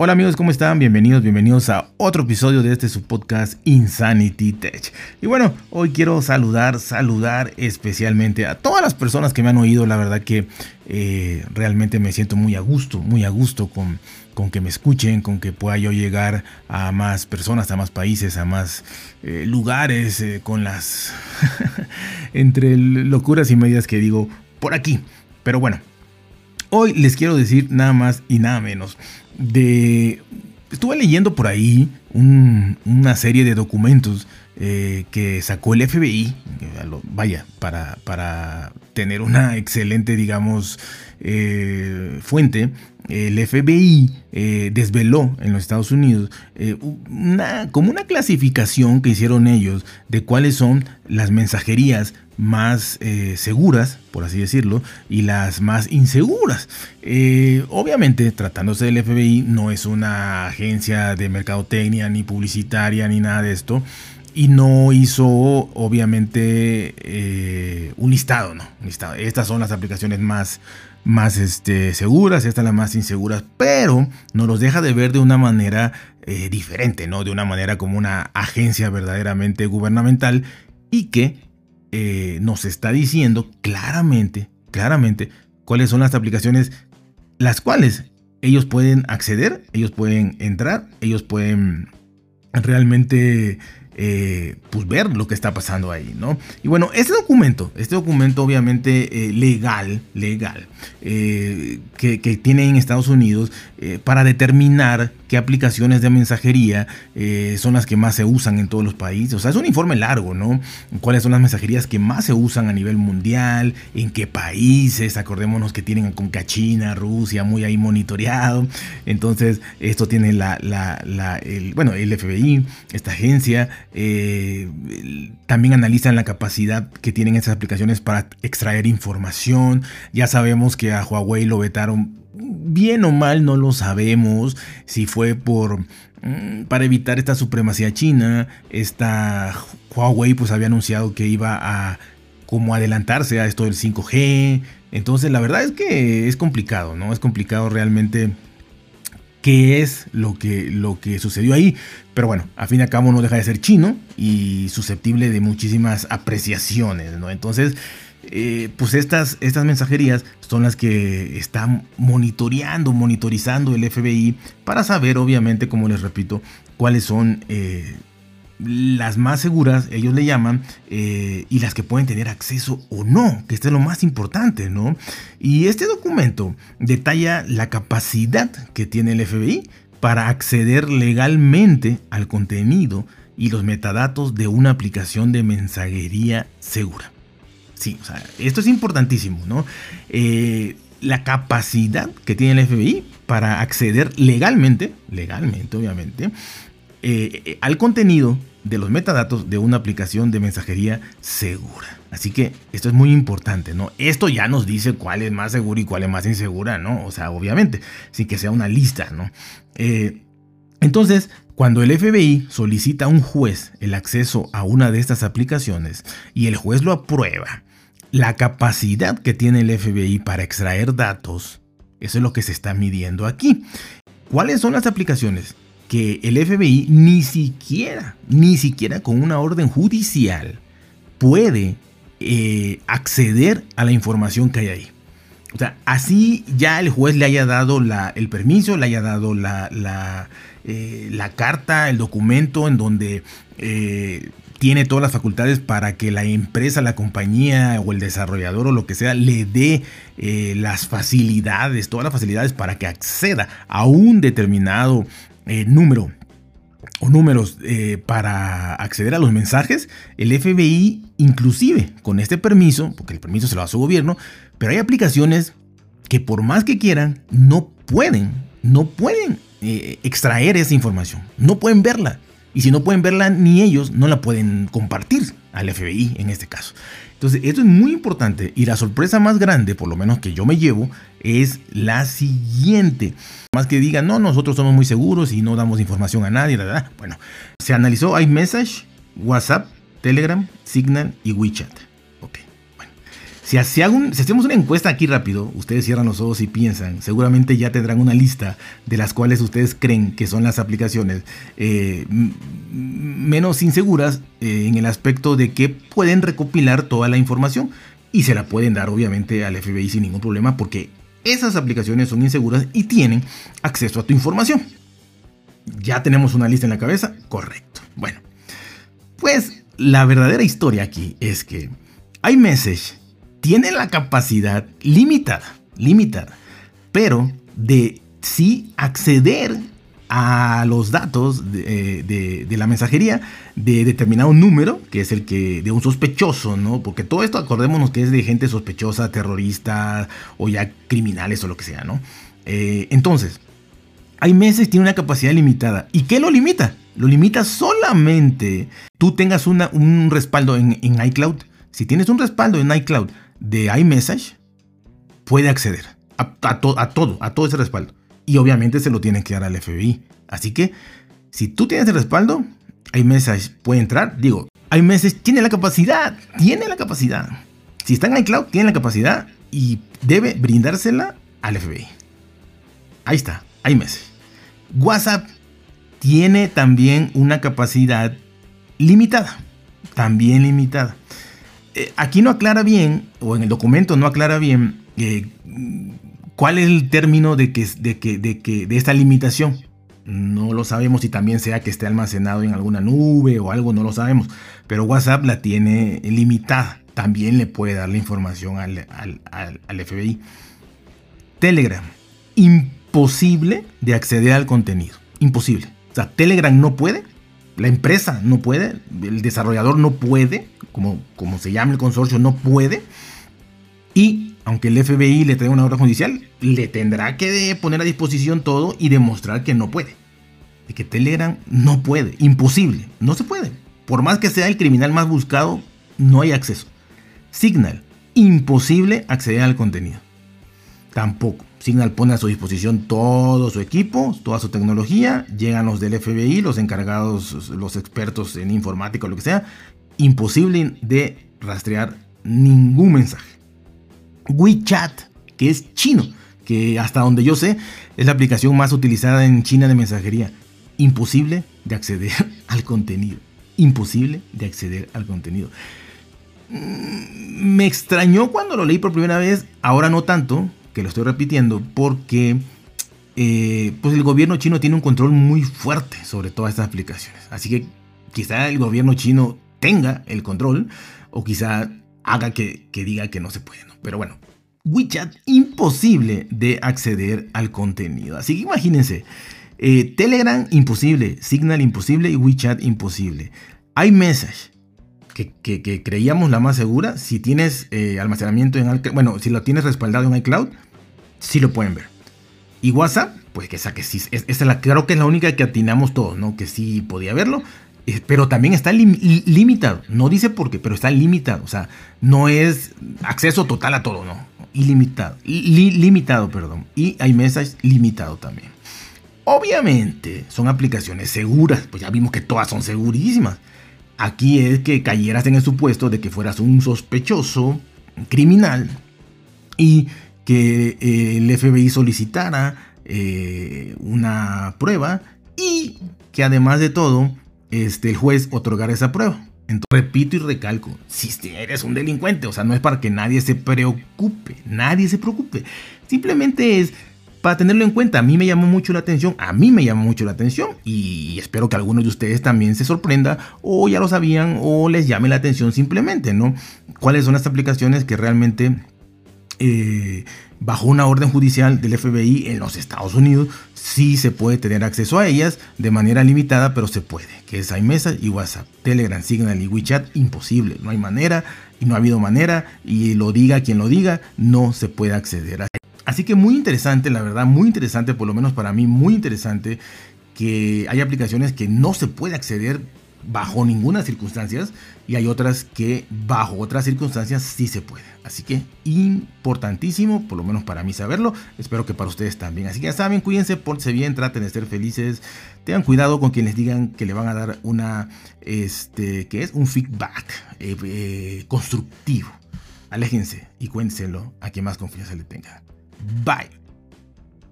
Hola amigos, ¿cómo están? Bienvenidos, bienvenidos a otro episodio de este su podcast Insanity Tech. Y bueno, hoy quiero saludar, saludar especialmente a todas las personas que me han oído. La verdad que eh, realmente me siento muy a gusto, muy a gusto con, con que me escuchen, con que pueda yo llegar a más personas, a más países, a más eh, lugares, eh, con las entre locuras y medias que digo por aquí. Pero bueno, hoy les quiero decir nada más y nada menos de... Estuve leyendo por ahí una serie de documentos eh, que sacó el FBI, vaya, para, para tener una excelente, digamos, eh, fuente, el FBI eh, desveló en los Estados Unidos una, como una clasificación que hicieron ellos de cuáles son las mensajerías más seguras, por así decirlo, y las más inseguras. obviamente, tratándose del FBI, no es una agencia de mercadotecnia, ni publicitaria, ni nada de esto y no hizo obviamente eh, un listado, ¿no? Estas son las aplicaciones más, más este, seguras, estas las más inseguras, pero nos los deja de ver de una manera eh, diferente, ¿no? De una manera como una agencia verdaderamente gubernamental y que eh, nos está diciendo claramente, claramente, cuáles son las aplicaciones las cuales ellos pueden acceder, ellos pueden entrar, ellos pueden realmente eh, pues ver lo que está pasando ahí, ¿no? Y bueno, este documento, este documento obviamente eh, legal, legal, eh, que, que, tiene en Estados Unidos para determinar qué aplicaciones de mensajería son las que más se usan en todos los países. O sea, es un informe largo, ¿no? ¿Cuáles son las mensajerías que más se usan a nivel mundial? ¿En qué países? Acordémonos que tienen con China, Rusia, muy ahí monitoreado. Entonces, esto tiene la, la, la el, bueno, el FBI, esta agencia, eh, también analizan la capacidad que tienen estas aplicaciones para extraer información. Ya sabemos que a Huawei lo vetaron bien o mal, no lo sabemos. Si fue por mm, para evitar esta supremacía china, esta Huawei pues había anunciado que iba a como adelantarse a esto del 5G. Entonces la verdad es que es complicado, ¿no? Es complicado realmente qué es lo que, lo que sucedió ahí. Pero bueno, a fin y a cabo no deja de ser chino y susceptible de muchísimas apreciaciones, ¿no? Entonces, eh, pues estas, estas mensajerías son las que están monitoreando, monitorizando el FBI para saber, obviamente, como les repito, cuáles son eh, las más seguras, ellos le llaman, eh, y las que pueden tener acceso o no, que esto es lo más importante, ¿no? Y este documento detalla la capacidad que tiene el FBI para acceder legalmente al contenido y los metadatos de una aplicación de mensajería segura. Sí, o sea, esto es importantísimo, ¿no? Eh, la capacidad que tiene el FBI para acceder legalmente, legalmente obviamente, eh, al contenido de los metadatos de una aplicación de mensajería segura. Así que esto es muy importante, ¿no? Esto ya nos dice cuál es más segura y cuál es más insegura, ¿no? O sea, obviamente, sin que sea una lista, ¿no? Eh, entonces, cuando el FBI solicita a un juez el acceso a una de estas aplicaciones y el juez lo aprueba, la capacidad que tiene el FBI para extraer datos, eso es lo que se está midiendo aquí. ¿Cuáles son las aplicaciones? que el FBI ni siquiera, ni siquiera con una orden judicial puede eh, acceder a la información que hay ahí. O sea, así ya el juez le haya dado el permiso, le haya dado la, la, eh, carta, el documento en donde eh, tiene todas las facultades para que la empresa, la compañía o el desarrollador o lo que sea le dé las facilidades, todas las facilidades para que acceda a un determinado eh, número o números eh, para acceder a los mensajes, el FBI inclusive con este permiso, porque el permiso se lo da a su gobierno, pero hay aplicaciones que por más que quieran, no pueden, no pueden eh, extraer esa información, no pueden verla. Y si no pueden verla ni ellos, no la pueden compartir al FBI en este caso. Entonces, esto es muy importante y la sorpresa más grande, por lo menos que yo me llevo, es la siguiente. Más que digan, no, nosotros somos muy seguros y no damos información a nadie, ¿verdad? Bueno, se analizó iMessage, WhatsApp, Telegram, Signal y WeChat. Si, hacemos una encuesta aquí rápido, ustedes cierran los ojos y piensan, seguramente ya tendrán una lista de las cuales ustedes creen que son las aplicaciones eh, menos inseguras eh, en el aspecto de que pueden recopilar toda la información y se la pueden dar obviamente al FBI sin ningún problema porque esas aplicaciones son inseguras y tienen acceso a tu información. ¿Ya tenemos una lista en la cabeza? Correcto. Bueno, pues la verdadera historia aquí es que iMessage tiene la capacidad limitada, limitada, pero de sí acceder a los datos de, de, la mensajería de determinado número, que es el que de un sospechoso, ¿no? Porque todo esto, acordémonos que es de gente sospechosa, terrorista o ya criminales o lo que sea, ¿no? Eh, entonces, hay meses tiene una capacidad limitada. ¿Y qué lo limita? Lo limita solamente tú tengas una, un respaldo en iCloud. Si tienes un respaldo en iCloud de iMessage puede acceder a, a, todo, a todo ese respaldo. Y obviamente se lo tienen que dar al FBI. Así que si tú tienes el respaldo, iMessage puede entrar. Digo, iMessage tiene la capacidad, tiene la capacidad. Si está en iCloud, tiene la capacidad y debe brindársela al FBI. Ahí está, iMessage. WhatsApp tiene también una capacidad limitada. También limitada. Eh, aquí no aclara bien, o en el documento no aclara bien, eh, cuál es el término de, que, de, que, de, que, de esta limitación. No lo sabemos si también sea que esté almacenado en alguna nube o algo, no lo sabemos. Pero WhatsApp la tiene limitada. También le puede dar la información al, al FBI. Telegram. Imposible de acceder al contenido. Imposible. O sea, Telegram no puede. La empresa no puede. El desarrollador no puede como, como se llama el consorcio, no puede. Y aunque el FBI le traiga una orden judicial, le tendrá que poner a disposición todo y demostrar que no puede. De que Telegram no puede, imposible, no se puede. Por más que sea el criminal más buscado, no hay acceso. Signal, imposible acceder al contenido. Tampoco. Signal pone a su disposición todo su equipo, toda su tecnología. Llegan los del FBI, los encargados, los expertos en informática o lo que sea, imposible de rastrear ningún mensaje. WeChat, que es chino, que hasta donde yo sé es la aplicación más utilizada en China de mensajería. Imposible de acceder al contenido. Imposible de acceder al contenido. Mm, me extrañó cuando lo leí por primera vez, ahora no tanto, que lo estoy repitiendo, porque eh, pues el gobierno chino tiene un control muy fuerte sobre todas estas aplicaciones. Así que quizá el gobierno chino tenga el control o quizá haga que, diga que no se puede. Pero bueno, WeChat imposible de acceder al contenido. Así que imagínense, eh, Telegram imposible, Signal imposible y WeChat imposible. iMessage, que, que, creíamos la más segura, si tienes eh, almacenamiento en bueno, si lo tienes respaldado en iCloud, sí lo pueden ver. Y WhatsApp, pues que esa que sí, creo que es la única que atinamos todos, ¿no? Que sí podía verlo. Eh, pero también está limitado. No dice por qué, pero está limitado. O sea, no es acceso total a todo, no. Ilimitado. limitado, perdón. Y hay mensajes limitado también. Obviamente son aplicaciones seguras. Pues ya vimos que todas son segurísimas. Aquí es que cayeras en el supuesto de que fueras un sospechoso criminal y que eh, el FBI solicitara eh, una prueba y que además de todo este, el juez otorgar esa prueba. Entonces, repito y recalco, si eres un delincuente, o sea, no es para que nadie se preocupe, nadie se preocupe. Simplemente es para tenerlo en cuenta. A mí me llamó mucho la atención, a mí me llamó mucho la atención y espero que algunos de ustedes también se sorprenda o ya lo sabían o les llame la atención simplemente, ¿no? ¿Cuáles son las aplicaciones que realmente eh, bajo una orden judicial del FBI en los Estados Unidos, sí se puede tener acceso a ellas de manera limitada, pero se puede, que es iMessage y WhatsApp, Telegram, Signal y WeChat, imposible, no hay manera y no ha habido manera y lo diga quien lo diga, no se puede acceder a Así que muy interesante, la verdad, muy interesante, por lo menos para mí, muy interesante que hay aplicaciones que no se puede acceder bajo ninguna circunstancias y hay otras que bajo otras circunstancias sí se puede. Así que importantísimo, por lo menos para mí saberlo. Espero que para ustedes también. Así que ya saben, cuídense, pónganse bien, traten de ser felices. Tengan cuidado con quienes digan que le van a dar una, este, que es un feedback eh, eh, constructivo. aléjense y cuéntenselo a quien más confianza le tenga. Bye.